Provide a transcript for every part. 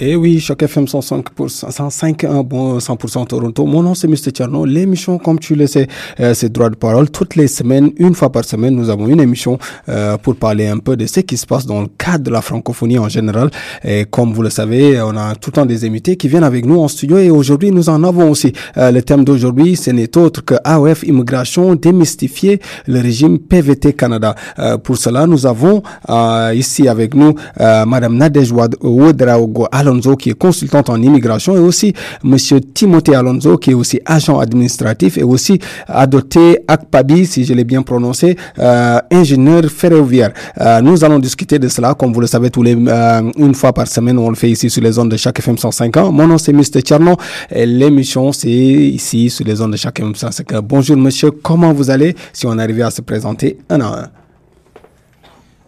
Et eh oui, chaque FM 105 105 1 bon 100% Toronto. Mon nom c'est Mr. Tcherno. L'émission, comme tu le sais, euh, c'est droit de parole. Toutes les semaines, une fois par semaine, nous avons une émission euh, pour parler un peu de ce qui se passe dans le cadre de la francophonie en général. Et comme vous le savez, on a tout le temps des invités qui viennent avec nous en studio. Et aujourd'hui, nous en avons aussi. Euh, le thème d'aujourd'hui, ce n'est autre que AOF Immigration, démystifier le régime PVT Canada. Euh, pour cela, nous avons euh, ici avec nous Madame Nadej Ouedraogo Alonso, qui est consultante en immigration, et aussi Monsieur Timothée Alonso, qui est aussi agent administratif, et aussi adopté Akpabi, si je l'ai bien prononcé, euh, ingénieur ferroviaire. Euh, nous allons discuter de cela, comme vous le savez, tous les euh, une fois par semaine, on le fait ici sur les zones de chaque FM 105 ans. Mon nom c'est Mr. Tcherno, et l'émission c'est ici sur les zones de chaque FM 105 ans. Bonjour monsieur, comment vous allez? Si on arrive à se présenter un à un.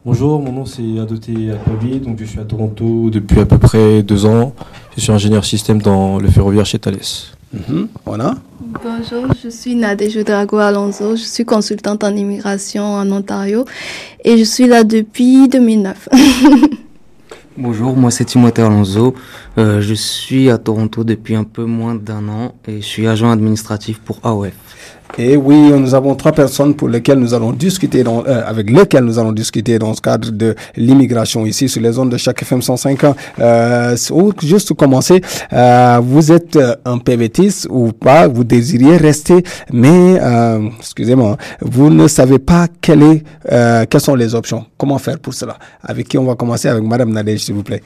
Bonjour, mon nom c'est Adoté Akbabi, donc je suis à Toronto depuis à peu près deux ans. Je suis ingénieur système dans le ferroviaire chez Thales. Mhm, voilà. Bonjour, je suis Nadège Drago Alonso, je suis consultante en immigration en Ontario et je suis là depuis 2009. Bonjour, moi c'est Timothée Alonso, euh, je suis à Toronto depuis un peu moins d'un an et je suis agent administratif pour AOF. Et oui, nous avons trois personnes pour lesquelles nous allons discuter, dans, euh, avec lesquelles nous allons discuter dans ce cadre de l'immigration ici sur les zones de chaque FM 105 ans. Euh, juste commencer, euh, vous êtes euh, un PVTiste ou pas, vous désiriez rester, mais, euh, excusez-moi, vous ne savez pas euh, quelles sont les options. Comment faire pour cela? Avec qui on va commencer? Avec Madame Nadège, s'il vous plaît.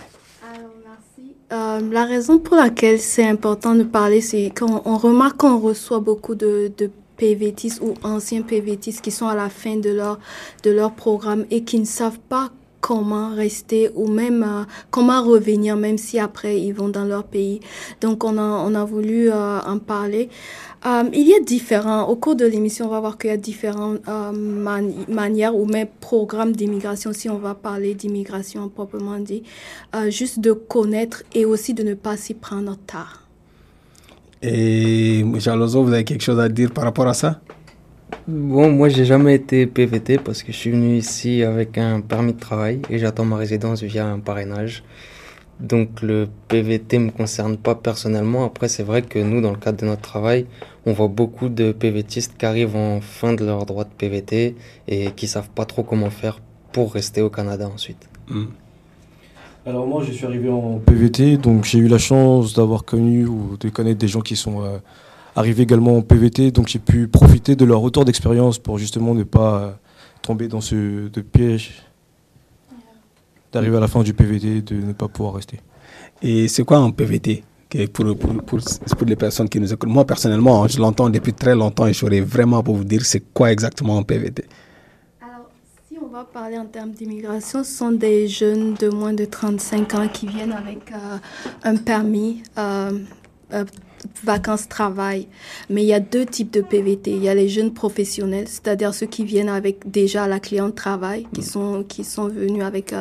Euh, la raison pour laquelle c'est important de parler, c'est qu'on on remarque qu'on reçoit beaucoup de, de PVTistes ou anciens PVTistes qui sont à la fin de leur, de leur programme et qui ne savent pas comment rester ou même euh, comment revenir, même si après ils vont dans leur pays. Donc on a, on a voulu euh, en parler. Euh, il y a différents, au cours de l'émission, on va voir qu'il y a différentes mani- manières ou même programmes d'immigration, si on va parler d'immigration proprement dit, juste de connaître et aussi de ne pas s'y prendre tard. Et M. Alonso, vous avez quelque chose à dire par rapport à ça? Bon, moi j'ai jamais été PVT parce que je suis venu ici avec un permis de travail et j'attends ma résidence via un parrainage. Donc le PVT me concerne pas personnellement. Après, c'est vrai que nous, dans le cadre de notre travail, on voit beaucoup de PVTistes qui arrivent en fin de leur droit de PVT et qui savent pas trop comment faire pour rester au Canada ensuite. Hmm. Alors moi je suis arrivé en PVT, donc j'ai eu la chance d'avoir connu ou de connaître des gens qui sont euh, arrivés également en PVT, donc j'ai pu profiter de leur retour d'expérience pour justement ne pas euh, tomber dans ce piège d'arriver à la fin du PVT, de ne pas pouvoir rester. Et c'est quoi un PVT pour, pour, pour, pour les personnes qui nous écoutent Moi, personnellement, je l'entends depuis très longtemps et j'aurais vraiment pour vous dire c'est quoi exactement un PVT. Va parler en termes d'immigration, ce sont des jeunes de moins de 35 ans qui viennent avec euh, un permis. Euh, euh, vacances-travail. Mais il y a deux types de PVT. Il y a les jeunes professionnels, c'est-à-dire ceux qui viennent avec déjà la cliente travail, qui sont, qui sont venus avec,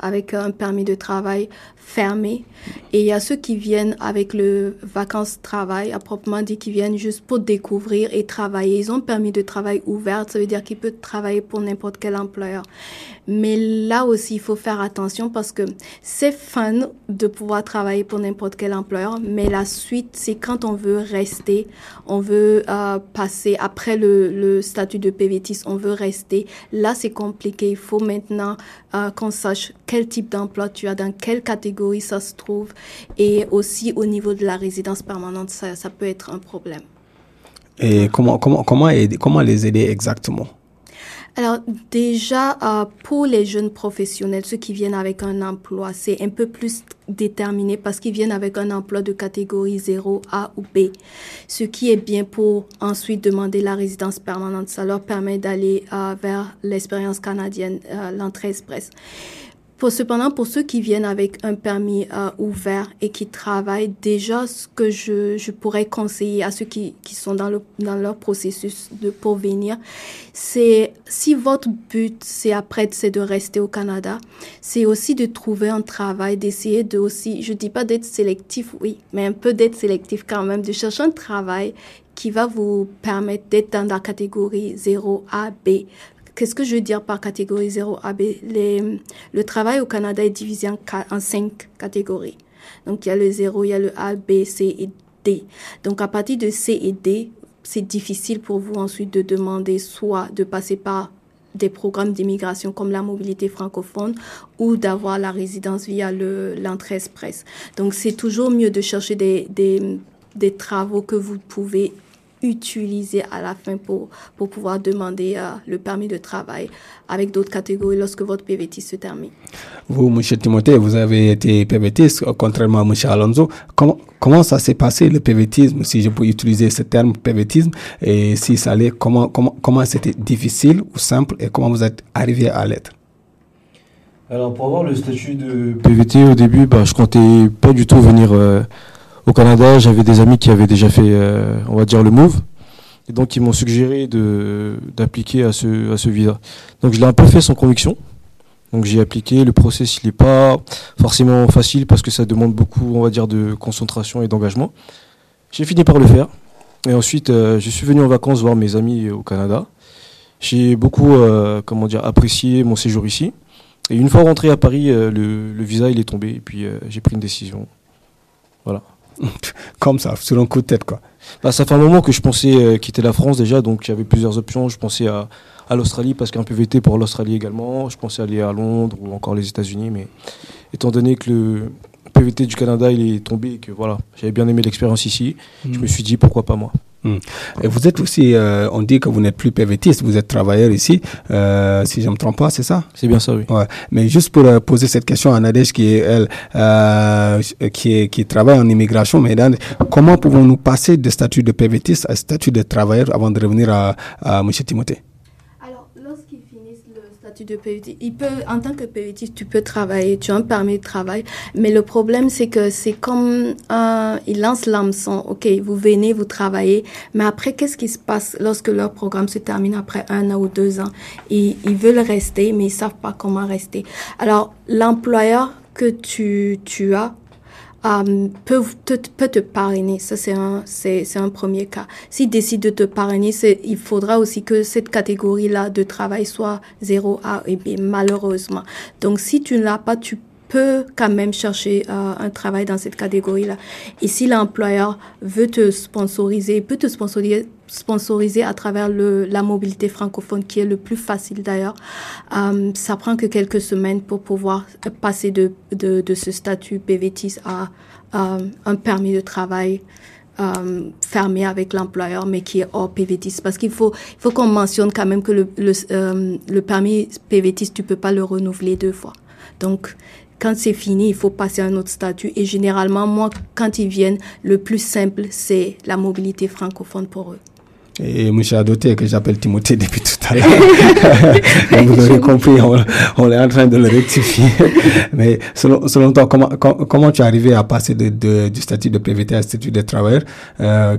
avec un permis de travail fermé. Et il y a ceux qui viennent avec le vacances-travail, à proprement dit, qui viennent juste pour découvrir et travailler. Ils ont permis de travail ouvert, ça veut dire qu'ils peuvent travailler pour n'importe quel employeur. Mais là aussi, il faut faire attention parce que c'est fun de pouvoir travailler pour n'importe quel employeur, mais la suite, c'est quand on veut rester, on veut euh, passer après le, le statut de PVTis, on veut rester. Là, c'est compliqué. Il faut maintenant euh, qu'on sache quel type d'emploi tu as, dans quelle catégorie ça se trouve, et aussi au niveau de la résidence permanente, ça, ça peut être un problème. Et comment, comment, comment, aider, comment les aider exactement? Alors déjà, euh, pour les jeunes professionnels, ceux qui viennent avec un emploi, c'est un peu plus déterminé parce qu'ils viennent avec un emploi de catégorie 0, A ou B, ce qui est bien pour ensuite demander la résidence permanente. Ça leur permet d'aller euh, vers l'expérience canadienne, euh, l'entrée express. Pour, cependant, pour ceux qui viennent avec un permis euh, ouvert et qui travaillent, déjà, ce que je, je pourrais conseiller à ceux qui, qui sont dans, le, dans leur processus de pour venir, c'est si votre but, c'est après, c'est de rester au Canada, c'est aussi de trouver un travail, d'essayer de aussi, je dis pas d'être sélectif, oui, mais un peu d'être sélectif quand même, de chercher un travail qui va vous permettre d'être dans la catégorie 0A, B, Qu'est-ce que je veux dire par catégorie 0 AB Les, Le travail au Canada est divisé en, en cinq catégories. Donc il y a le 0, il y a le A, B, C et D. Donc à partir de C et D, c'est difficile pour vous ensuite de demander soit de passer par des programmes d'immigration comme la mobilité francophone ou d'avoir la résidence via l'entrée express. Donc c'est toujours mieux de chercher des travaux que vous pouvez utiliser à la fin pour, pour pouvoir demander euh, le permis de travail avec d'autres catégories lorsque votre PVT se termine. Vous, M. Timothée, vous avez été PVTiste, contrairement à M. Alonso. Comment, comment ça s'est passé le PVTisme, si je peux utiliser ce terme PVTisme, et si ça allait, comment, comment, comment c'était difficile ou simple et comment vous êtes arrivé à l'être? Alors, pour avoir le statut de PVT au début, bah, je comptais pas du tout venir. Euh, au Canada, j'avais des amis qui avaient déjà fait, euh, on va dire, le move. Et donc, ils m'ont suggéré d'appliquer à ce, visa. Donc, je l'ai un peu fait sans conviction. Donc, j'ai appliqué. Le process, il n'est pas forcément facile parce que ça demande beaucoup, on va dire, de concentration et d'engagement. J'ai fini par le faire. Et ensuite, euh, je suis venu en vacances voir mes amis au Canada. J'ai beaucoup, euh, comment dire, apprécié mon séjour ici. Et une fois rentré à Paris, le, le, visa, il est tombé. Et puis, j'ai pris une décision. Voilà. Comme ça, sur un coup de tête, quoi. Bah, ça fait un moment que je pensais euh, quitter la France déjà, donc j'avais plusieurs options. Je pensais à, à l'Australie parce qu'un PVT pour l'Australie également. Je pensais aller à Londres ou encore les États-Unis, mais étant donné que le PVT du Canada il est tombé et que voilà, j'avais bien aimé l'expérience ici, je me suis dit pourquoi pas moi. Et vous êtes aussi, euh, on dit que vous n'êtes plus PVTiste, vous êtes travailleur ici, euh, si je ne me trompe pas, c'est ça? C'est bien ça, oui. Ouais. Mais juste pour euh, poser cette question à Nadège, qui est elle, euh, qui, est, qui travaille en immigration, mais comment pouvons-nous passer de statut de PVTiste à statut de travailleur avant de revenir à, à M. Timothée? De. Il peut, en tant que PVT, tu peux travailler, tu as un permis de travail, mais le problème, c'est que c'est comme un, ils lancent l'hameçon. OK, vous venez, vous travaillez, mais après, qu'est-ce qui se passe lorsque leur programme se termine après un an ou deux ans? Ils, ils veulent rester, mais ils savent pas comment rester. Alors, l'employeur que tu, tu as euh, peut, te, peut te parrainer. Ça, c'est un, c'est, un premier cas. S'il décide de te parrainer, il faudra aussi que cette catégorie-là de travail soit 0A et B, malheureusement. Donc, si tu ne l'as pas, tu peux quand même chercher euh, un travail dans cette catégorie-là. Et si l'employeur veut te sponsoriser, peut te sponsoriser, sponsoriser à travers le, la mobilité francophone, qui est le plus facile d'ailleurs, euh, ça prend que quelques semaines pour pouvoir passer de, de, de ce statut PVTIS à un permis de travail. Euh, fermé avec l'employeur, mais qui est hors PVTIS. Parce qu'il faut, il faut qu'on mentionne quand même que le, le, euh, le permis PVTIS, tu peux pas le renouveler deux fois. Donc, quand c'est fini, il faut passer à un autre statut. Et généralement, moi, quand ils viennent, le plus simple, c'est la mobilité francophone pour eux. Et M. Adoté, que j'appelle Timothée depuis tout à l'heure, vous aurez compris, on, est en train de le rectifier. Mais selon, selon toi, comment, comment tu es arrivé à passer de, de, du statut de PVT à statut de travailleur? Euh,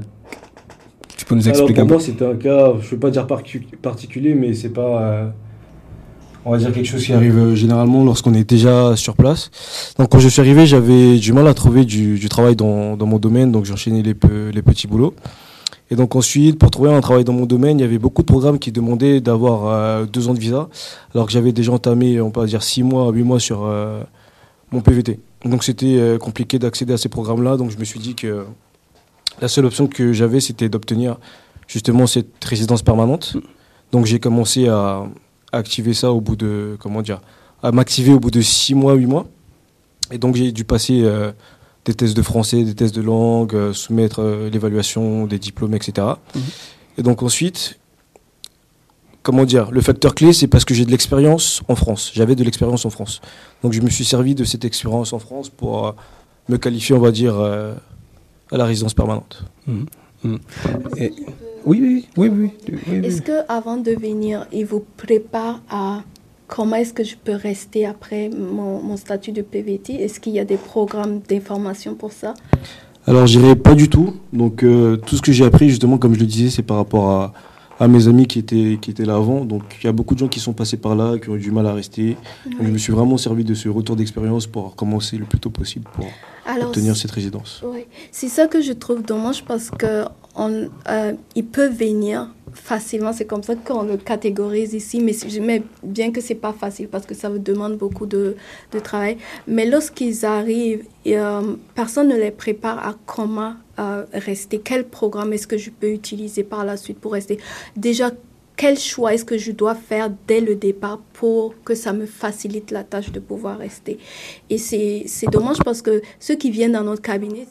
Tu peux nous expliquer Alors pour moi, c'était un cas, je ne veux pas dire particulier, mais c'est pas... Euh, on va dire quelque chose qui arrive euh, généralement lorsqu'on est déjà sur place. Donc quand je suis arrivé, j'avais du mal à trouver du, du travail dans, dans, mon domaine, donc j'enchaînais les, les petits boulots. Et donc ensuite, pour trouver un travail dans mon domaine, il y avait beaucoup de programmes qui demandaient d'avoir euh, deux ans de visa, alors que j'avais déjà entamé, on peut dire six mois, huit mois sur euh, mon PVT. Donc c'était compliqué d'accéder à ces programmes-là, donc je me suis dit que la seule option que j'avais, c'était d'obtenir justement cette résidence permanente. Donc j'ai commencé à, activer ça au bout de, comment dire, à m'activer au bout de 6 mois, 8 mois. Et donc j'ai dû passer euh, des tests de français, des tests de langue, euh, soumettre euh, l'évaluation des diplômes, etc. Mhm. Et donc ensuite, comment dire, le facteur clé, c'est parce que j'ai de l'expérience en France. J'avais de l'expérience en France. Donc je me suis servi de cette expérience en France pour me qualifier, on va dire, à la résidence permanente. Mhm. Mhm. Et oui, oui, oui. oui, Est-ce que avant de venir, il vous prépare à comment est-ce que je peux rester après mon, mon statut de PVT Est-ce qu'il y a des programmes d'information pour ça? Alors, je dirais pas du tout. Donc, euh, tout ce que j'ai appris, justement, comme je le disais, c'est par rapport à, à, mes amis qui étaient, qui étaient là avant. Donc, il y a beaucoup de gens qui sont passés par là, qui ont eu du mal à rester. Donc, je me suis vraiment servi de ce retour d'expérience pour commencer le plus tôt possible pour obtenir cette résidence. Oui, c'est ça que je trouve dommage parce que on, ils peuvent venir facilement. C'est comme ça qu'on le catégorise ici. Mais, mais bien que c'est pas facile parce que ça vous demande beaucoup de, de travail. Mais lorsqu'ils arrivent, euh, personne ne les prépare à comment euh, rester. Quel programme est-ce que je peux utiliser par la suite pour rester Déjà, quel choix est-ce que je dois faire dès le départ pour que ça me facilite la tâche de pouvoir rester Et c'est dommage parce que ceux qui viennent dans notre cabinet,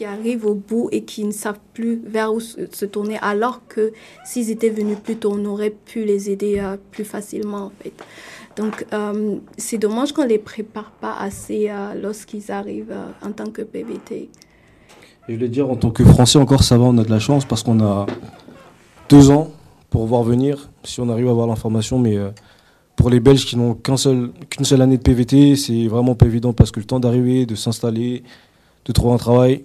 qui arrivent au bout et qui ne savent plus vers où se tourner, alors que s'ils étaient venus plus tôt, on aurait pu les aider euh, plus facilement en fait. Donc euh, c'est dommage qu'on ne les prépare pas assez euh, lorsqu'ils arrivent en tant que PVT. je voulais dire, en tant que Français encore, ça va, on a de la chance parce qu'on a deux ans pour voir venir, si on arrive à avoir l'information, mais pour les Belges qui n'ont qu'une seul, qu'une seule année de PVT, c'est vraiment pas évident parce que le temps d'arriver, de s'installer, de trouver un travail,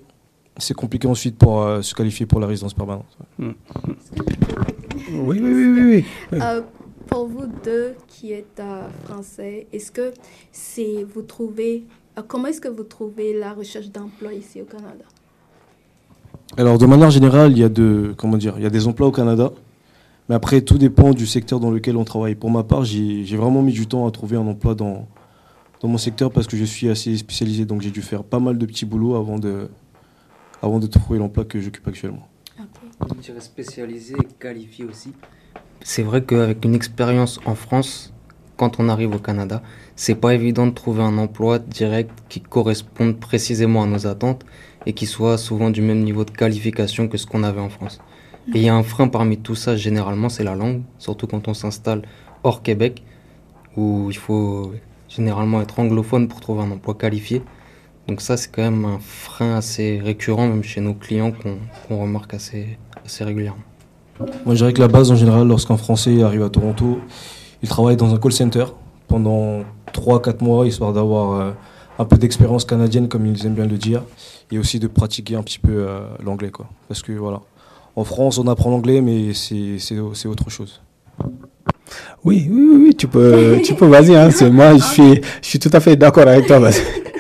c'est compliqué ensuite pour euh, se qualifier pour la résidence permanente. Hmm. Oui, oui, oui, oui. Euh, pour vous deux qui êtes euh, français, est-ce que c'est vous trouvez comment est-ce que vous trouvez la recherche d'emploi ici au Canada? Alors de manière générale, il y a de comment dire, il y a des emplois au Canada, mais après tout dépend du secteur dans lequel on travaille. Pour ma part, j'ai vraiment mis du temps à trouver un emploi dans dans mon secteur parce que je suis assez spécialisé, donc j'ai dû faire pas mal de petits boulots avant de avant de trouver l'emploi que j'occupe actuellement. Je dirais spécialisé et qualifié aussi. C'est vrai qu'avec une expérience en France, quand on arrive au Canada, c'est pas évident de trouver un emploi direct qui corresponde précisément à nos attentes et qui soit souvent du même niveau de qualification que ce qu'on avait en France. Et il y a un frein parmi tout ça, généralement, c'est la langue, surtout quand on s'installe hors Québec, où il faut généralement être anglophone pour trouver un emploi qualifié. Donc ça, c'est quand même un frein assez récurrent, même chez nos clients, qu'on remarque assez, assez régulièrement. Moi, je dirais que la base, en général, lorsqu'un Français arrive à Toronto, il travaille dans un call center pendant 3-4 mois, histoire d'avoir euh, un peu d'expérience canadienne, comme ils aiment bien le dire, et aussi de pratiquer un petit peu euh, l'anglais. quoi. Parce que voilà, en France, on apprend l'anglais, mais c'est autre chose. Oui, oui, oui, tu peux, tu peux, vas-y. Hein, moi, je suis, je suis tout à fait d'accord avec toi.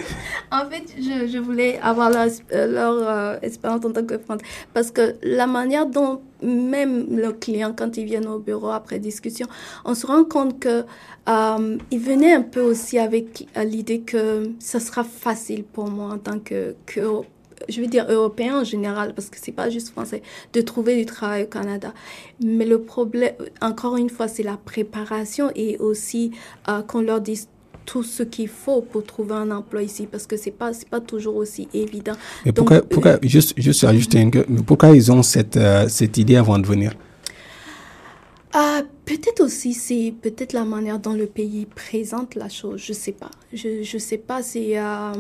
En fait, je, voulais avoir leur, euh, leur euh, expérience en tant que français. Parce que la manière dont même le client, quand ils viennent au bureau après discussion, on se rend compte que euh, il venait un peu aussi avec l'idée que ce sera facile pour moi en tant que, je veux dire européen en général, parce que c'est pas juste français, de trouver du travail au Canada. Mais le problème, encore une fois, c'est la préparation et aussi qu'on leur dise tout ce qu'il faut pour trouver un emploi ici parce que c'est pas c'est pas toujours aussi évident. Mais pourquoi, pourquoi euh, juste juste ajouter un pourquoi ils ont cette euh, cette idée avant de venir? Ah, peut-être aussi c'est peut-être la manière dont le pays présente la chose, je sais pas. Je je sais pas c'est euh,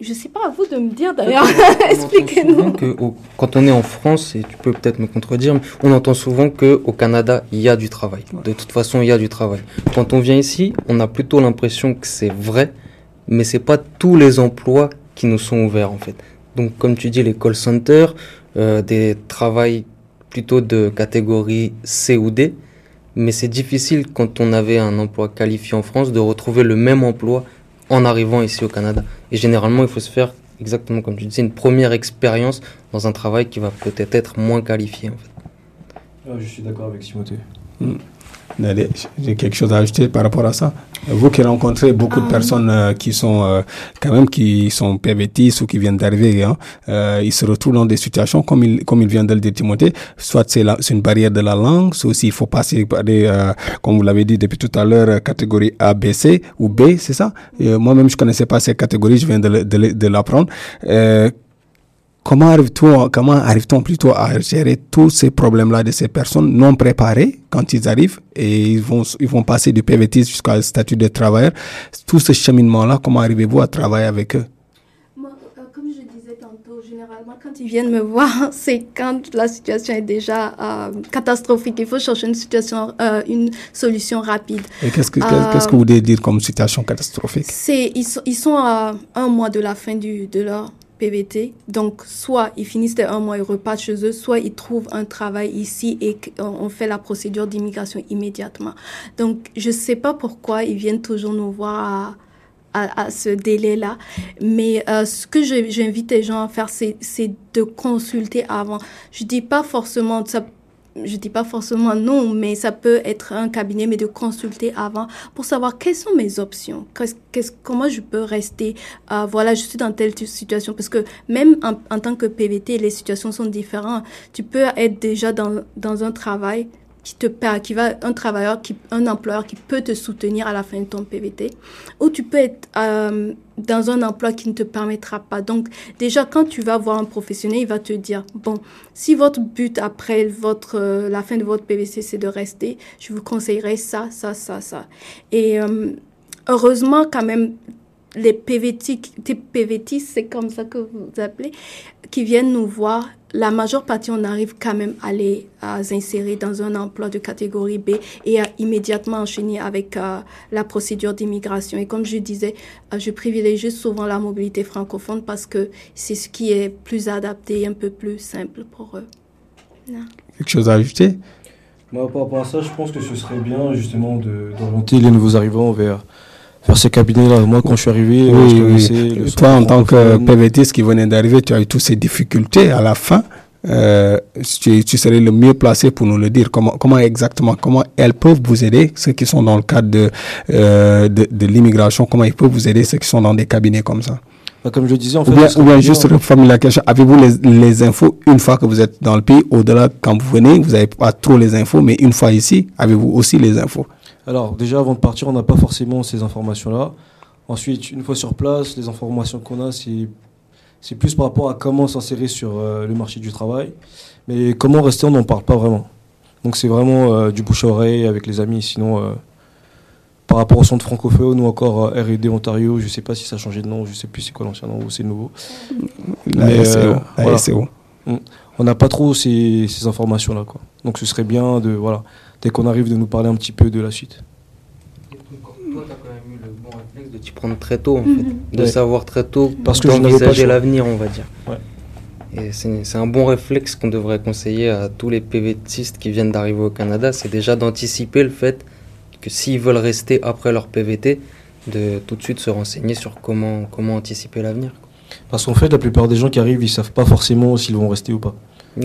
je sais pas, à vous de me dire d'ailleurs. Expliquez-nous. Quand on est en France, et tu peux peut-être me contredire, on entend souvent qu'au Canada, il y a du travail. De toute façon, il y a du travail. Quand on vient ici, on a plutôt l'impression que c'est vrai, mais c'est pas tous les emplois qui nous sont ouverts en fait. Donc, comme tu dis, les call centers, euh, des travails plutôt de catégorie C ou D, mais c'est difficile quand on avait un emploi qualifié en France de retrouver le même emploi en arrivant ici au Canada. Et généralement, il faut se faire, exactement comme tu disais, une première expérience dans un travail qui va peut-être être moins qualifié. En fait. Ah, je suis d'accord avec Timothée. Hmm. J'ai quelque chose à ajouter par rapport à ça. Vous qui rencontrez beaucoup de ah. personnes euh, qui sont euh, quand même qui sont PVTistes ou qui viennent d'arriver, hein, euh, ils se retrouvent dans des situations comme il comme il vient de le dire Timothée. Soit c'est c'est une barrière de la langue, soit aussi il faut passer par des comme vous l'avez dit depuis tout à l'heure catégorie A, B, C ou B, c'est ça? Moi-même je connaissais pas ces catégories, je viens de de, de l'apprendre comment arrive-t-on, comment arrive-t-on plutôt à gérer tous ces problèmes-là de ces personnes non préparées quand ils arrivent et ils vont, ils vont passer du PVT jusqu'à statut de travailleur? Tout ce cheminement-là, comment arrivez-vous à travailler avec eux? Euh, comme je disais tantôt, généralement, quand ils viennent me voir, c'est quand la situation est déjà euh, catastrophique. Il faut chercher une situation, euh, une solution rapide. Et qu'est-ce que, qu'est-ce que vous voulez dire comme situation catastrophique? C'est, ils sont, ils sont à un mois de la fin du, de leur PVT. Donc, soit ils finissent un mois, ils repartent chez eux, soit ils trouvent un travail ici et on fait la procédure d'immigration immédiatement. Donc, je ne sais pas pourquoi ils viennent toujours nous voir à, ce délai-là. Mais euh, ce que j'invite les gens à faire, c'est de consulter avant. Je dis pas forcément ça je dis pas forcément non, mais ça peut être un cabinet, mais de consulter avant pour savoir quelles sont mes options, qu'est-ce, comment je peux rester, euh, voilà, je suis dans telle situation, parce que même en, en, tant que PVT, les situations sont différentes. Tu peux être déjà dans, dans un travail, qui te qui va un travailleur, qui, un employeur qui peut te soutenir à la fin de ton PVT, ou tu peux être euh, dans un emploi qui ne te permettra pas. Donc déjà quand tu vas voir un professionnel, il va te dire bon, si votre but après votre euh, la fin de votre PVT c'est de rester, je vous conseillerais ça, ça, ça, ça. Et euh, heureusement quand même les PVT, PVT, c'est comme ça que vous appelez, qui viennent nous voir, la majeure partie, on arrive quand même à les insérer dans un emploi de catégorie B et à immédiatement enchaîner avec euh, la procédure d'immigration. Et comme je disais, euh, je privilégie souvent la mobilité francophone parce que c'est ce qui est plus adapté et un peu plus simple pour eux. Quelque chose à ajouter Moi, par rapport à ça, je pense que ce serait bien justement d'orienter les nouveaux arrivants vers vers ces cabinets-là. Moi, quand je suis arrivé, oui, je Toi, en tant que PVT, qui venait d'arriver, tu as eu toutes ces difficultés à la fin. Euh, tu, tu, serais le mieux placé pour nous le dire. Comment, comment exactement, comment elles peuvent vous aider, ceux qui sont dans le cadre de, euh, de, de l'immigration, comment ils peuvent vous aider, ceux qui sont dans des cabinets comme ça? Bah, comme je disais, en fait. Ou bien, juste reformuler la question. Avez-vous les, les, infos une fois que vous êtes dans le pays? Au-delà, quand vous venez, vous n'avez pas trop les infos, mais une fois ici, avez-vous aussi les infos? Alors déjà avant de partir, on n'a pas forcément ces informations-là. Ensuite, une fois sur place, les informations qu'on a, c'est plus par rapport à comment s'insérer sur euh, le marché du travail. Mais comment rester, on n'en parle pas vraiment. Donc c'est vraiment euh, du bouche à oreille avec les amis. Sinon, euh, par rapport au centre francophone ou encore R&D Ontario, je ne sais pas si ça a changé de nom, je ne sais plus c'est quoi l'ancien nom ou c'est nouveau. La SEO. On n'a pas trop ces, ces informations-là. Donc ce serait bien de... Voilà, dès qu'on arrive de nous parler un petit peu de la suite. Toi, tu as quand même eu le bon réflexe de t'y prendre très tôt, en fait. Mhm. De savoir très tôt Parce que envisager l'avenir, on va dire. Et c'est un bon réflexe qu'on devrait conseiller à tous les PVTistes qui viennent d'arriver au Canada, c'est déjà d'anticiper le fait que s'ils veulent rester après leur PVT, de tout de suite se renseigner sur comment, comment anticiper l'avenir. Parce qu'en fait, la plupart des gens qui arrivent, ils savent pas forcément s'ils vont rester ou pas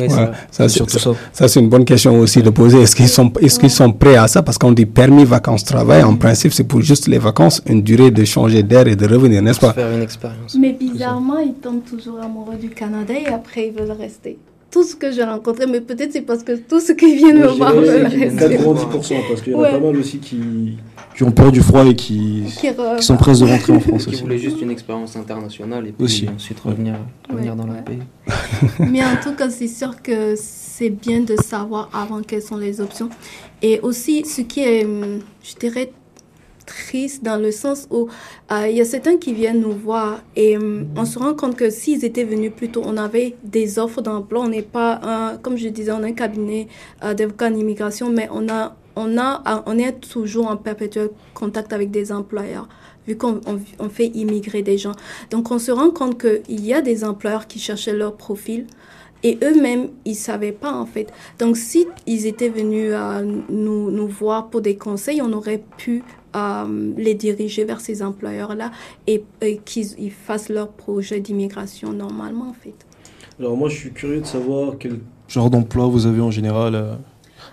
ça, ça, c'est une bonne question aussi de poser. Est-ce qu'ils sont, est-ce qu'ils sont prêts à ça? Parce qu'on dit permis vacances travail, en principe, c'est pour juste les vacances, une durée de changer d'air et de revenir, n'est-ce pas? Faire une expérience. Mais bizarrement, ils tombent toujours amoureux du Canada et après ils veulent rester. Tout ce que j'ai rencontré, mais peut-être c'est parce que tout ce qui viennent me voir veulent rester. 90%, parce qu'il y en a pas mal aussi qui, qui ont peur du froid et qui, qui, sont prêts de rentrer en France. qui voulaient juste une expérience internationale et puis aussi. ensuite revenir, revenir dans leur pays. Mais en tout cas, c'est sûr que c'est bien de savoir avant quelles sont les options. Et aussi, ce qui est, je dirais, triste dans le sens où euh, il y a certains qui viennent nous voir et on se rend compte que s'ils étaient venus plus tôt, on avait des offres d'emploi. On n'est pas, un, comme je disais, on a un cabinet euh, d'avocats en immigration, mais on a on, a, on est toujours en perpétuel contact avec des employeurs, vu qu'on on, fait immigrer des gens. Donc, on se rend compte qu'il y a des employeurs qui cherchaient leur profil et eux-mêmes, ils ne savaient pas, en fait. Donc, si ils étaient venus à nous, nous voir pour des conseils, on aurait pu euh, les diriger vers ces employeurs-là et, qu'ils fassent leur projet d'immigration normalement, en fait. Alors, moi, je suis curieux de savoir quel genre d'emploi vous avez en général euh,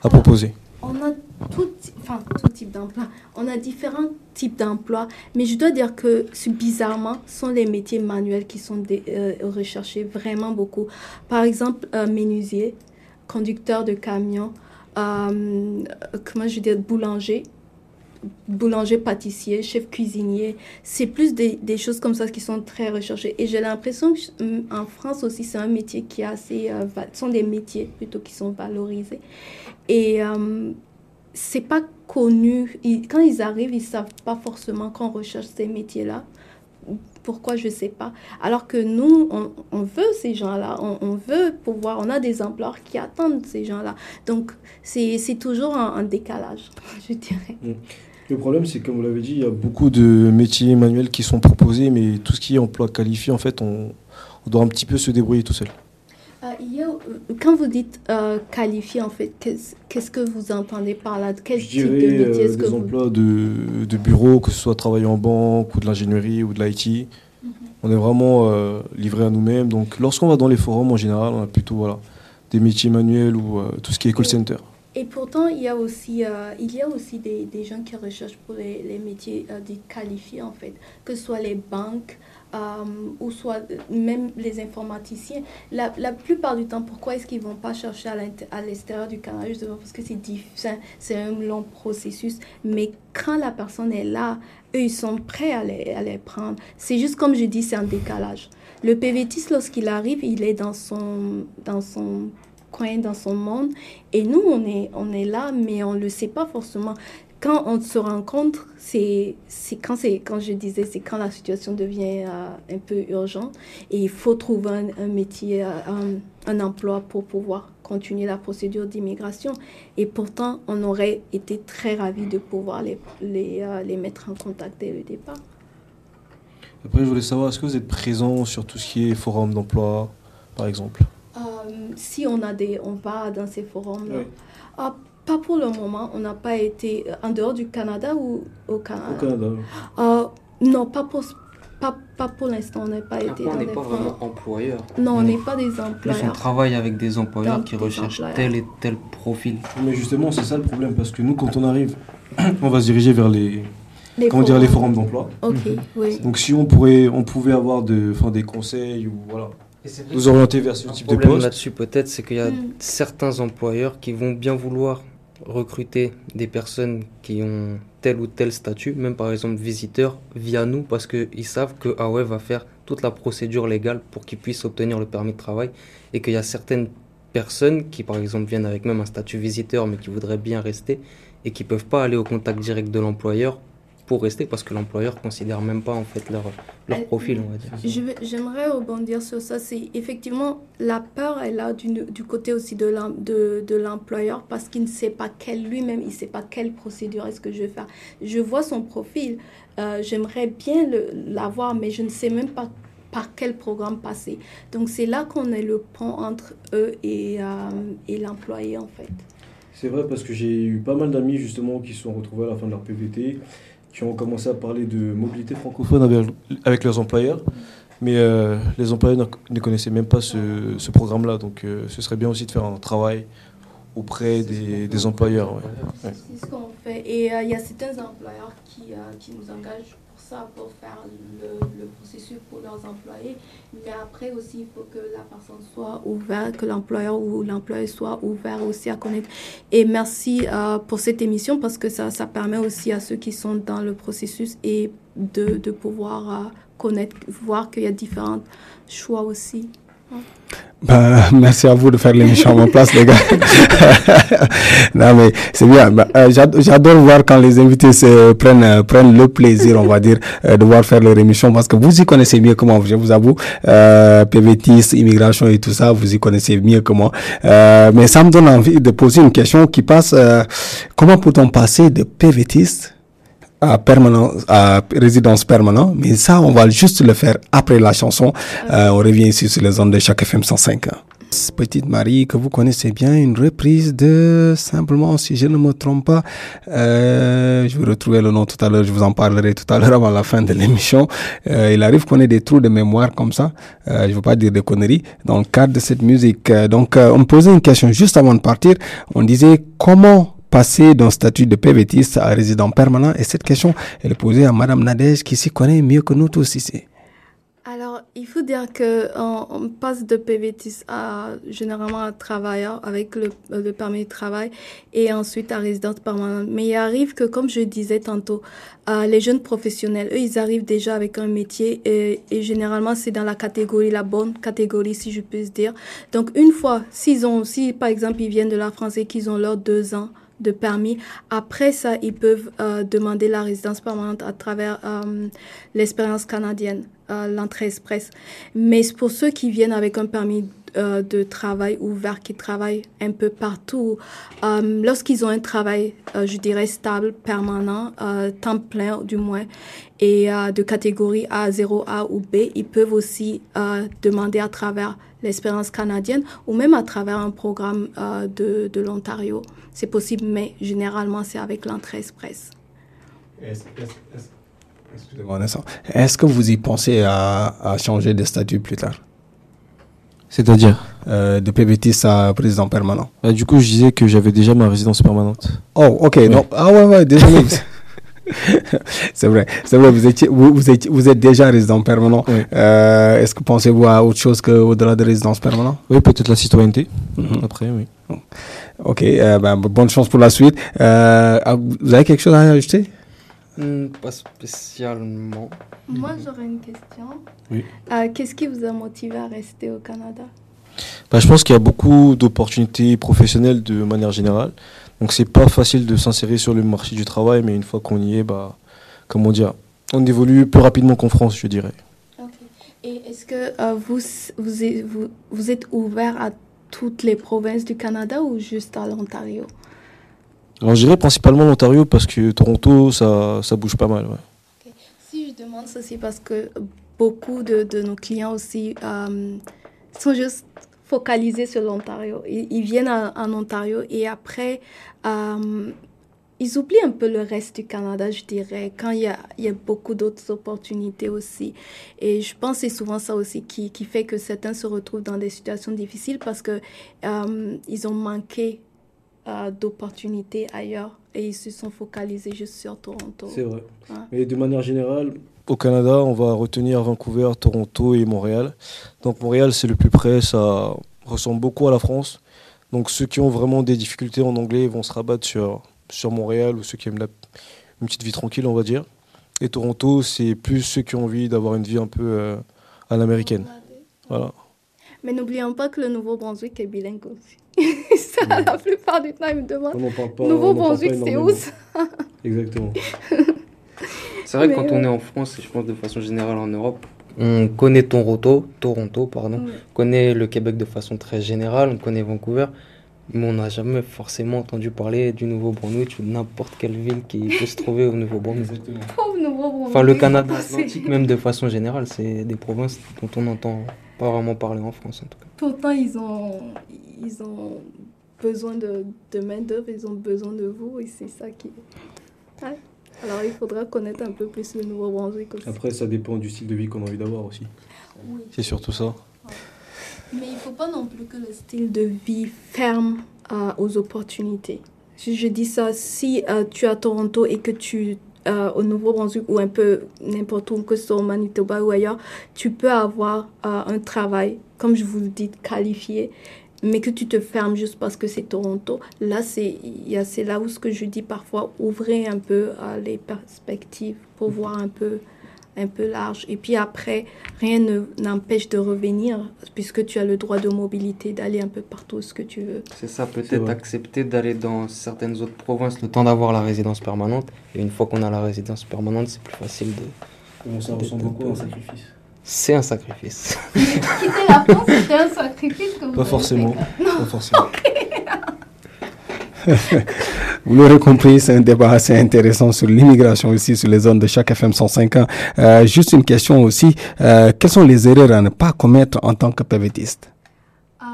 à proposer. On a tout, enfin, tout type d'emploi. On a différents types d'emplois, mais je dois dire que bizarrement, sont les métiers manuels qui sont euh, recherchés vraiment beaucoup. Par exemple, euh, menuisier, conducteur de camion, euh, comment je dis, boulanger, boulanger pâtissier, chef cuisinier. C'est plus des, des, choses comme ça qui sont très recherchées. Et j'ai l'impression qu'en France aussi, c'est un métier qui est assez... Euh, sont des métiers plutôt qui sont valorisés. Et c'est pas connu. quand ils arrivent, ils savent pas forcément qu'on recherche ces métiers-là. Pourquoi, je sais pas. Alors que nous, on, veut ces gens-là. On, veut pouvoir. On a des emplois qui attendent ces gens-là. Donc, c'est toujours un, décalage, je dirais. Mm. Le problème, c'est comme vous l'avez dit, il y a beaucoup de métiers manuels qui sont proposés, mais tout ce qui est emploi qualifié, en fait, on, on doit un petit peu se débrouiller tout seul. Euh, quand vous dites euh, qualifié, en fait, qu'est-ce que vous entendez par là? Quel Je type de métier euh, est-ce que des emplois de, de, bureau, que ce soit travailler en banque ou de l'ingénierie ou de l'IT. Mhm. On est vraiment euh, livré à nous-mêmes. Donc, lorsqu'on va dans les forums, en général, on a plutôt voilà, des métiers manuels ou tout ce qui est call center. Et pourtant, il y a aussi, il y a aussi des, des gens qui recherchent pour les, les métiers dits qualifiés, en fait, que ce soit les banques, euh, ou soit même les informaticiens, la, la plupart du temps, pourquoi est-ce qu'ils ne vont pas chercher à l'extérieur du Canada Justement? Parce que c'est un long processus. Mais quand la personne est là, eux, ils sont prêts à les, à les prendre. C'est juste comme je dis, c'est un décalage. Le PVTiste, lorsqu'il arrive, il est dans son, dans son coin, dans son monde. Et nous, on est, on est là, mais on ne le sait pas forcément quand on se rencontre, c'est quand, quand je disais, c'est quand la situation devient euh, un peu urgente et il faut trouver un, métier, euh, un, emploi pour pouvoir continuer la procédure d'immigration. Et pourtant, on aurait été très ravis de pouvoir les, les, euh, les, mettre en contact dès le départ. Après, je voulais savoir, est-ce que vous êtes présent sur tout ce qui est forum d'emploi, par exemple? Si on, a des, on va dans ces forums-là. Ah, pas pour le moment. On n'a pas été euh, en dehors du Canada ou au Canada? Au Canada. Euh, non, pas pour, pas, pas pour l'instant. On n'a pas été on n'est pas vraiment employeur. Non, on n'est pas des employeurs. on travaille avec des employeurs qui recherchent tel et tel profil. Mais justement, c'est ça le problème. Parce que nous, quand on arrive, on va se diriger vers les, comment dire, les forums d'emploi. Ok, oui. Donc si on, pourrait, on pouvait avoir de, des conseils ou voilà nous orienter vers ce type de poste. Le problème là-dessus peut-être, c'est qu'il y a hmm. certains employeurs qui vont bien vouloir recruter des personnes qui ont tel ou tel statut, même par exemple visiteurs, via nous, parce qu'ils savent que AOE va faire toute la procédure légale pour qu'ils puissent obtenir le permis de travail, et qu'il y a certaines personnes qui, par exemple, viennent avec même un statut visiteur, mais qui voudraient bien rester, et qui peuvent pas aller au contact direct de l'employeur pour rester parce que l'employeur considère même pas en fait leur, leur profil, on va dire. J'aimerais rebondir sur ça. C'est effectivement la peur est là du, du côté aussi de l'employeur de, parce qu'il ne sait pas quelle lui-même, il ne sait pas quelle procédure est-ce que je vais faire. Je vois son profil, euh, j'aimerais bien l'avoir, mais je ne sais même pas par quel programme passer. Donc c'est là qu'on est le pont entre eux et, euh, et l'employé en fait. C'est vrai parce que j'ai eu pas mal d'amis justement qui se sont retrouvés à la fin de leur PVT qui ont commencé à parler de mobilité francophone avec, leurs employeurs. Mais euh, les employeurs ne connaissaient même pas ce, programme-là. Donc euh, ce serait bien aussi de faire un travail auprès des, employeurs. C'est ce qu'on fait. Et euh, il y a certains employeurs qui, qui nous engagent ça pour faire le, processus pour leurs employés. Mais après aussi, il faut que la personne soit ouverte, que l'employeur ou l'employé soit ouvert aussi à connaître. Et merci euh, pour cette émission parce que ça, ça permet aussi à ceux qui sont dans le processus et de, de pouvoir euh, connaître, voir qu'il y a différents choix aussi. Bah, merci à vous de faire l'émission à ma place, les gars. non, mais c'est bien. Bah, euh, j'adore voir quand les invités se prennent, euh, le plaisir, on va dire, euh, de voir faire leur émission parce que vous y connaissez mieux que moi, je vous avoue. Euh, PVTiste, immigration et tout ça, vous y connaissez mieux que moi. mais ça me donne envie de poser une question qui passe, comment peut-on passer de PVTiste à, permanence, à résidence permanente, mais ça, on va juste le faire après la chanson. Euh, on revient ici sur les ondes de chaque FM 105. Petite Marie, que vous connaissez bien, une reprise de simplement, si je ne me trompe pas, euh, je vais retrouver le nom tout à l'heure, je vous en parlerai tout à l'heure avant la fin de l'émission. Euh, il arrive qu'on ait des trous de mémoire comme ça, euh, je ne veux pas dire des conneries, dans le cadre de cette musique. Euh, donc, euh, on me posait une question juste avant de partir, on disait comment passer d'un statut de PVTiste à résident permanent Et cette question, elle est posée à Madame Nadège qui s'y connaît mieux que nous tous ici. Alors, il faut dire que on, passe de PVTiste à généralement à travailleur avec le, le, permis de travail et ensuite à résidence permanente. Mais il arrive que, comme je disais tantôt, euh, les jeunes professionnels, eux, ils arrivent déjà avec un métier et, et généralement c'est dans la catégorie, la bonne catégorie, si je peux dire. Donc, une fois, s'ils ont, si par exemple ils viennent de la France et qu'ils ont leurs deux ans de permis. Après ça, ils peuvent euh, demander la résidence permanente à travers euh, l'expérience canadienne, euh, l'entrée express. Mais pour ceux qui viennent avec un permis euh, de travail ouvert qui travaillent un peu partout. Euh, Lorsqu'ils ont un travail, euh, je dirais, stable, permanent, temps plein du moins, et de catégorie A, 0A ou B, ils peuvent aussi demander à travers l'expérience canadienne ou même à travers un programme euh, de, de l'Ontario. C'est possible, mais généralement, c'est avec l'entrée express. Est-ce que vous y pensez à, à changer de statut plus tard? C'est-à-dire? Euh, De PVT à président permanent Bah, Du coup, je disais que j'avais déjà ma résidence permanente. Oh, ok. Non. Ah ouais, ouais, désolé. c'est vrai, c'est vrai. Vous, étiez, vous, vous, êtes, vous êtes déjà résident permanent. Oui. Euh, Est-ce que pensez-vous à autre chose qu'au-delà de résidence permanente? Oui, peut-être la citoyenneté. Mhm. Après, oui. Ok, euh, ben, bonne chance pour la suite. Euh, ah, vous avez quelque chose à ajouter Hmm, Pas spécialement. Moi, j'aurais une question. Oui. Euh, Qu'est-ce qui vous a motivé à rester au Canada? Bah, je pense qu'il y a beaucoup d'opportunités professionnelles de manière générale. Donc, c'est pas facile de s'insérer sur le marché du travail, mais une fois qu'on y est, bah, comment dire, on évolue plus rapidement qu'en France, je dirais. Et est-ce que euh, vous, vous, êtes- vous, êtes ouvert à toutes les provinces du Canada ou juste à l'Ontario? Alors, je dirais principalement l'Ontario parce que Toronto, ça, ça bouge pas mal. ouais. Si je demande ceci parce que beaucoup de, de nos clients aussi euh, sont juste focalisés sur l'Ontario. Ils, ils viennent en, en Ontario et après, euh, ils oublient un peu le reste du Canada, je dirais, quand il y a, il y a beaucoup d'autres opportunités aussi. Et je pense que c'est souvent ça aussi qui, qui fait que certains se retrouvent dans des situations difficiles parce que euh, ils ont manqué euh, d'opportunités ailleurs et ils se sont focalisés juste sur Toronto. C'est vrai. Ouais. Mais de manière générale, au Canada, on va retenir Vancouver, Toronto et Montréal. Donc Montréal, c'est le plus près, ça ressemble beaucoup à la France. Donc ceux qui ont vraiment des difficultés en anglais vont se rabattre sur, sur Montréal ou ceux qui aiment la, une petite vie tranquille, on va dire. Et Toronto, c'est plus ceux qui ont envie d'avoir une vie un peu euh, à l'américaine. Voilà. Mais n'oublions pas que le Nouveau-Brunswick est bilingue aussi. ça, la plupart du temps, ils me demandent. Nouveau-Brunswick, c'est où ça Exactement. C'est vrai que quand ouais. on est en France, et je pense de façon générale en Europe, on connaît Toronto, Toronto pardon, on connaît le Québec de façon très générale, on connaît Vancouver, mais on n'a jamais forcément entendu parler du Nouveau-Brunswick ou de n'importe quelle ville qui peut se trouver au Nouveau-Brunswick. Nouveau-Brunswick. Enfin, le Canada Atlantique, même de façon générale, c'est des provinces dont on n'entend pas vraiment parler en France en tout cas. Pourtant, ils ont, ils ont besoin de, de main-d'œuvre, ils ont besoin de vous, et c'est ça qui. Ouais. Alors, il faudra connaître un peu plus le Nouveau-Brunswick aussi. Après, ça dépend du style de vie qu'on a envie d'avoir aussi. Oui. C'est surtout ça. Mais il ne faut pas non plus que le style de vie ferme euh, aux opportunités. Si je dis ça, si euh, tu es à Toronto et que tu euh, au Nouveau-Brunswick ou un peu n'importe où, que ce soit au Manitoba ou ailleurs, tu peux avoir euh, un travail, comme je vous le dis, qualifié, mais que tu te fermes juste parce que c'est Toronto. Là, c'est il y a- c'est là où ce que je dis parfois, ouvrez un peu euh, les perspectives pour voir un peu un peu large. Et puis après, rien ne n'empêche de revenir, puisque tu as le droit de mobilité, d'aller un peu partout où ce que tu veux. C'est ça, peut-être accepter d'aller dans certaines autres provinces le temps d'avoir la résidence permanente. Et une fois qu'on a la résidence permanente, c'est plus facile de. ça ressemble beaucoup à un sacrifice. C'est un sacrifice. Quitter la France, c'était un sacrifice que vous Pas forcément. fait. Pas forcément. Vous l'aurez compris, c'est un débat assez intéressant sur l'immigration ici, sur les zones de chaque FM 105 ans. Euh, juste une question aussi. Euh, quelles sont les erreurs à ne pas commettre en tant que PVTiste Euh,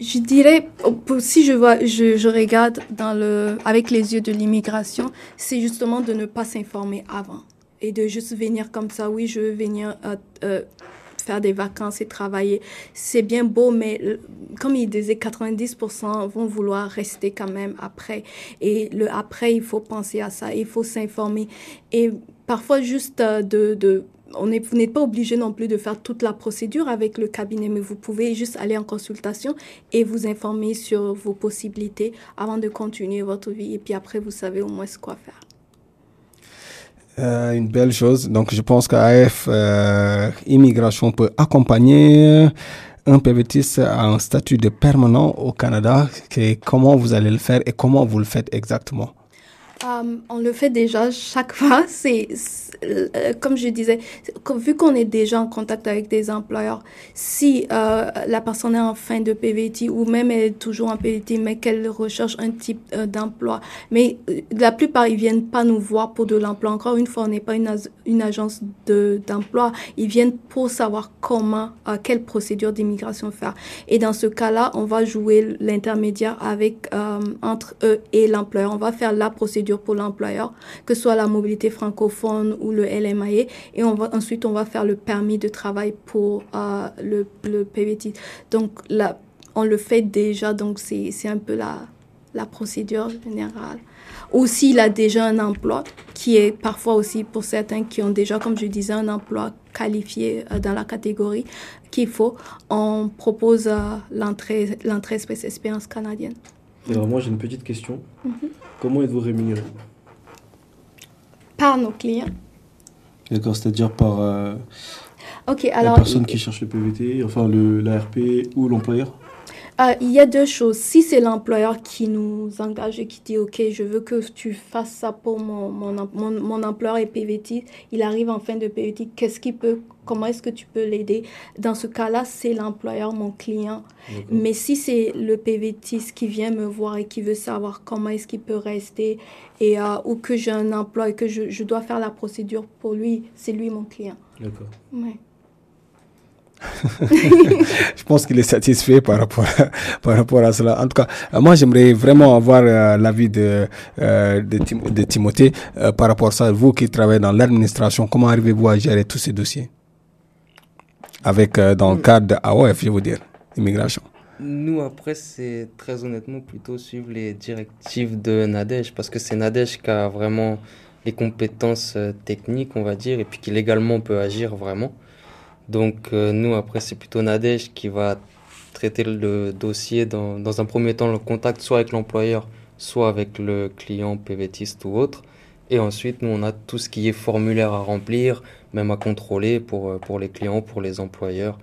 je dirais, oh, si je vois, je, je regarde dans le, avec les yeux de l'immigration, c'est justement de ne pas s'informer avant et de juste venir comme ça. Oui, je veux venir euh, euh, faire des vacances et travailler. C'est bien beau, mais comme il disait, 90% vont vouloir rester quand même après. Et le après, il faut penser à ça, il faut s'informer. Et parfois, juste euh, de, de on est, vous n'êtes pas obligé non plus de faire toute la procédure avec le cabinet, mais vous pouvez juste aller en consultation et vous informer sur vos possibilités avant de continuer votre vie. Et puis après, vous savez au moins ce quoi faire. Euh, une belle chose. Donc, je pense qu'AF euh, Immigration peut accompagner un PVTiste à un statut de permanent au Canada. Comment vous allez le faire et comment vous le faites exactement Euh, on le fait déjà chaque fois. C'est euh, comme je disais, vu qu'on est déjà en contact avec des employeurs, si euh, la personne est en fin de PVT ou même elle est toujours en PVT, mais qu'elle recherche un type d'emploi, mais la plupart ils viennent pas nous voir pour de l'emploi. Encore une fois, on n'est pas une, une agence de d'emploi. Ils viennent pour savoir comment, quelle procédure d'immigration faire. Et dans ce cas-là, on va jouer l'intermédiaire avec entre eux et l'employeur. On va faire la procédure pour l'employeur, que ce soit la mobilité francophone ou le LMAE. Et ensuite, on va faire le permis de travail pour euh, le, le PVT. Donc on le fait déjà, donc c'est un peu la, procédure générale. Ou s'il a déjà un emploi, qui est parfois aussi pour certains qui ont déjà, comme je disais, un emploi qualifié euh, dans la catégorie qu'il faut, on propose euh, l'entrée l'entrée espèce canadienne. Alors moi j'ai une petite question. Mhm. Comment êtes-vous rémunéré? Par nos clients. D'accord, c'est-à-dire par euh, alors, la personne qui cherche le PVT, enfin l'ARP ou l'employeur? Euh, il y a deux choses. Si c'est l'employeur qui nous engage et qui dit OK, je veux que tu fasses ça pour mon, mon, mon, employeur est PVT, il arrive en fin de PVT, qu'est-ce qu'il peut, comment est-ce que tu peux l'aider? Dans ce cas-là, c'est l'employeur, mon client. Mais si c'est le PVT qui vient me voir et qui veut savoir comment est-ce qu'il peut rester et euh, ou que j'ai un emploi et que je, je, dois faire la procédure pour lui, c'est lui mon client. D'accord. Ouais. je pense qu'il est satisfait par rapport, à, par rapport à cela. En tout cas, euh, moi, j'aimerais vraiment avoir euh, l'avis de, euh, de, Timothée par rapport à ça. Vous qui travaillez dans l'administration, comment arrivez-vous à gérer tous ces dossiers? Avec, dans le mm. cadre de AOF, je veux dire, immigration nous, après, c'est très honnêtement plutôt suivre les directives de Nadège, parce que c'est Nadège qui a vraiment les compétences techniques, on va dire, et puis qui légalement peut agir vraiment. Donc euh, nous, après, c'est plutôt Nadège qui va traiter le dossier dans, dans un premier temps, le contact soit avec l'employeur, soit avec le client PVTiste ou autre. Et ensuite, nous, on a tout ce qui est formulaire à remplir, même à contrôler pour, euh, pour les clients, pour les employeurs.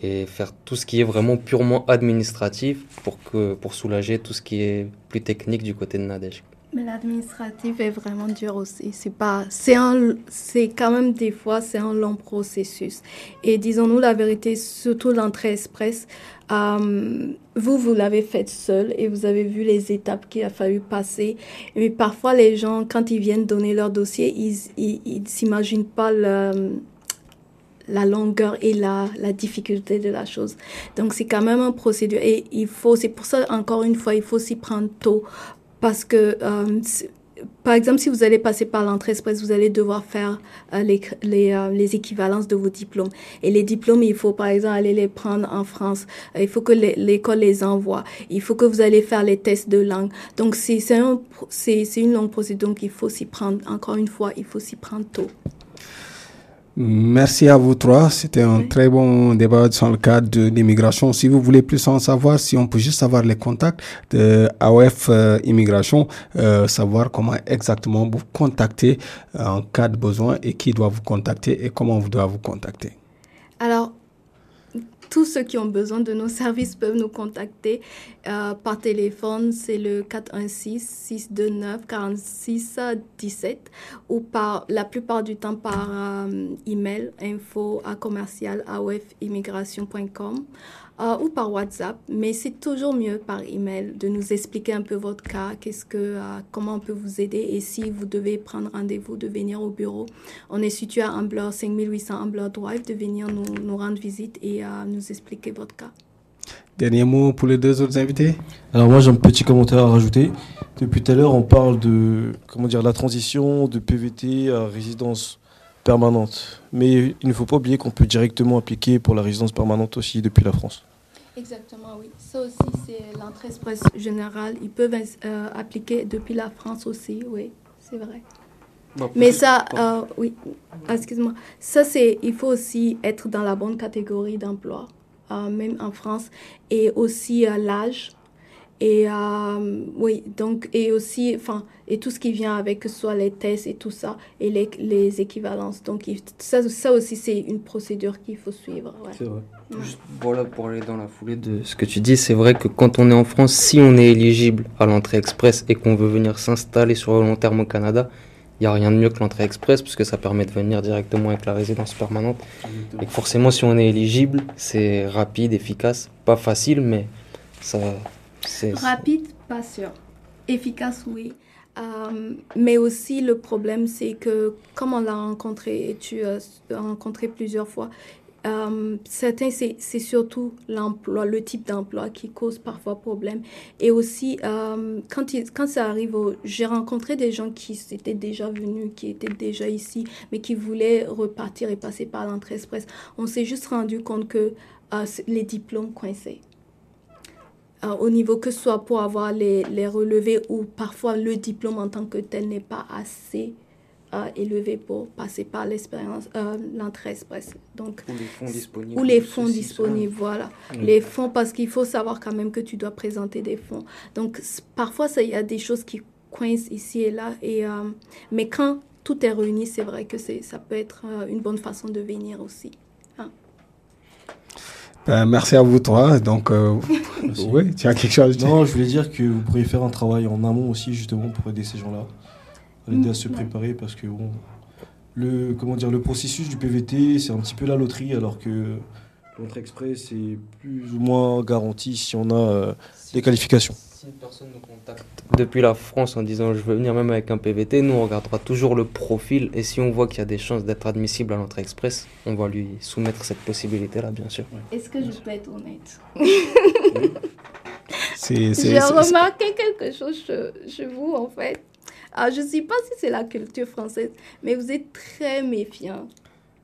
Et faire tout ce qui est vraiment purement administratif pour, que, pour soulager tout ce qui est plus technique du côté de Nadège. Mais l'administratif est vraiment dur aussi. C'est pas, c'est un, c'est quand même des fois, c'est un long processus. Et disons-nous la vérité, surtout l'entrée express, euh, vous, vous l'avez fait seul et vous avez vu les étapes qu'il a fallu passer. Mais parfois, les gens, quand ils viennent donner leur dossier, ils, ils, s'imaginent pas le, la longueur et la, la difficulté de la chose. Donc, c'est quand même un procédure. Et il faut, c'est pour ça, encore une fois, il faut s'y prendre tôt parce que, euh, par exemple, si vous allez passer par l'entrée express, vous allez devoir faire euh, les, euh, les, équivalences de vos diplômes. Et les diplômes, il faut, par exemple, aller les prendre en France. Il faut que l'école les envoie. Il faut que vous allez faire les tests de langue. Donc, c'est un, une longue procédure. Donc, il faut s'y prendre, encore une fois, il faut s'y prendre tôt. Merci à vous trois. C'était un très bon débat sur le cadre de l'immigration. Si vous voulez plus en savoir, si on peut juste savoir les contacts de AOF euh, Immigration, euh, savoir comment exactement vous contacter en cas de besoin et qui doit vous contacter et comment vous doit vous contacter. Alors, tous ceux qui ont besoin de nos services peuvent nous contacter euh, par téléphone, c'est le 416-629-4617 ou par la plupart du temps par euh, email info à euh, ou par WhatsApp, mais c'est toujours mieux par email de nous expliquer un peu votre cas, qu'est-ce que, euh, comment on peut vous aider et si vous devez prendre rendez-vous de venir au bureau. On est situé à Ambler, 5800 Ambler Drive, de venir nous, nous rendre visite et euh, nous expliquer votre cas. Dernier mot pour les deux autres invités? Alors moi j'ai un petit commentaire à rajouter. Depuis tout à l'heure on parle de comment dire la transition de PVT à résidence permanente. Mais il ne faut pas oublier qu'on peut directement appliquer pour la résidence permanente aussi depuis la France. Exactement, oui. Ça aussi, c'est l'entrée express générale. Ils peuvent euh, appliquer depuis la France aussi, oui, c'est vrai. Mais ça, euh, oui, excuse-moi. Ça, c'est, il faut aussi être dans la bonne catégorie d'emploi, euh, même en France, et aussi l'âge et euh, oui, donc, et aussi, enfin, et tout ce qui vient avec, que ce soit les tests et tout ça, et les, les équivalences. Donc, ça, ça aussi, c'est une procédure qu'il faut suivre. C'est vrai. voilà, pour aller dans la foulée de ce que tu dis, c'est vrai que quand on est en France, si on est éligible à l'entrée express et qu'on veut venir s'installer sur le long terme au Canada, il n'y a rien de mieux que l'entrée express puisque ça permet de venir directement avec la résidence permanente. Et forcément, si on est éligible, c'est rapide, efficace, pas facile, mais ça. Rapide, pas sûr. Efficace, oui. Euh, mais aussi, le problème, c'est que, comme on l'a rencontré, et tu as rencontré plusieurs fois, euh, certains, c'est surtout l'emploi, le type d'emploi qui cause parfois problème. Et aussi, euh, quand, quand ça arrive, j'ai rencontré des gens qui étaient déjà venus, qui étaient déjà ici, mais qui voulaient repartir et passer par l'entrée express. On s'est juste rendu compte que les diplômes coinçaient. Au niveau que ce soit pour avoir les, les relevés ou parfois le diplôme en tant que tel n'est pas assez élevé pour passer par l'expérience, euh, l'entrée express. Donc, ou les fonds disponibles. Ou les fonds disponibles, voilà. Les fonds, parce qu'il faut savoir quand même que tu dois présenter des fonds. Donc, parfois, il y a des choses qui coincent ici et là. Et, euh, mais quand tout est réuni, c'est vrai que ça peut être euh, une bonne façon de venir aussi. Ben, merci à vous trois. Donc, oui, tu as quelque chose Non, je voulais dire que vous pourriez faire un travail en amont aussi, justement, pour aider ces gens-là aider à se préparer parce que bon, le, comment dire, le processus du PVT, c'est un petit peu la loterie, alors que l'entrée express, c'est plus ou moins garanti si on a euh, des qualifications. Si une personne nous contacte depuis la France en disant je veux venir même avec un PVT, nous on regardera toujours le profil et si on voit qu'il y a des chances d'être admissible à l'entrée express, on va lui soumettre cette possibilité-là, bien sûr. Est-ce que je peux être honnête? J'ai remarqué quelque chose chez vous en fait. Alors, je ne sais pas si c'est la culture française, mais vous êtes très méfiant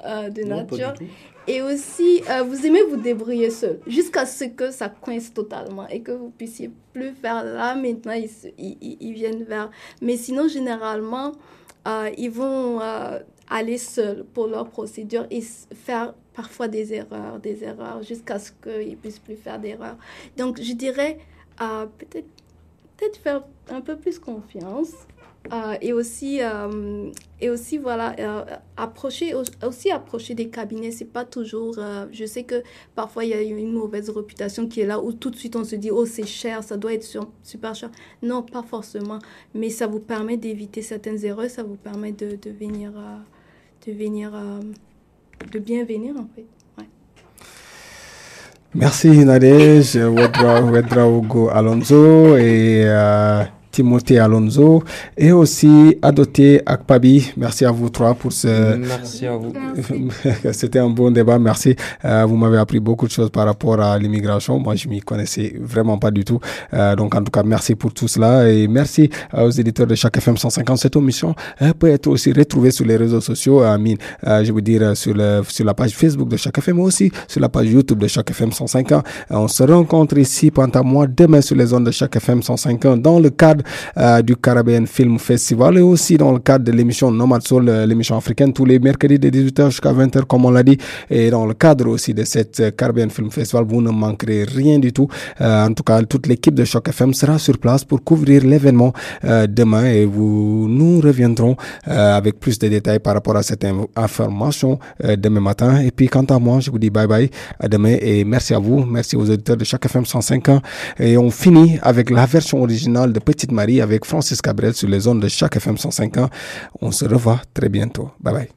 euh, de nature. Et aussi, euh, vous aimez vous débrouiller seul, jusqu'à ce que ça coince totalement et que vous puissiez plus faire là. Maintenant, ils, viennent vers. Mais sinon, généralement, euh, ils vont aller seuls pour leur procédure et faire parfois des erreurs, des erreurs, jusqu'à ce qu'ils puissent plus faire d'erreurs. Donc, je dirais peut-être faire un peu plus confiance euh, et aussi euh, et aussi voilà euh, approcher aussi approcher des cabinets c'est pas toujours je sais que parfois il y a une mauvaise réputation qui est là où tout de suite on se dit oh c'est cher ça doit être super cher. Non pas forcément. Mais ça vous permet d'éviter certaines erreurs ça vous permet de, venir de venir de bien venir en fait. Merci Nadège, Ouedraogo Alonso et Timothée Alonso et aussi Adoté Akpabi. Merci à vous trois pour ce. Merci à vous. C'était un bon débat. Merci. Euh, vous m'avez appris beaucoup de choses par rapport à l'immigration. Moi, je m'y connaissais vraiment pas du tout. Euh, donc, en tout cas, merci pour tout cela et merci euh, aux éditeurs de chaque FM 150. Cette émission peut être aussi retrouvée sur les réseaux sociaux. Amine, je veux dire sur le sur la page Facebook de chaque FM, mais aussi sur la page YouTube de chaque FM 150. On se rencontre ici pendant moi demain sur les ondes de chaque FM 150 dans le cadre euh, du Caribbean Film Festival et aussi dans le cadre de l'émission Nomad Soul, euh, l'émission africaine, tous les mercredis de 18h jusqu'à 20h, comme on l'a dit. Et dans le cadre aussi de cette euh, Caribbean Film Festival, vous ne manquerez rien du tout. en tout cas, toute l'équipe de Choc FM sera sur place pour couvrir l'événement demain et vous, nous reviendrons avec plus de détails par rapport à cette information demain matin. Et puis, quant à moi, je vous dis bye bye à demain et merci à vous. Merci aux auditeurs de Choc FM 105 ans. Et on finit avec la version originale de Petite Marie avec Francis Cabrel sur les zones de chaque FM 105 ans. On se revoit très bientôt. Bye bye.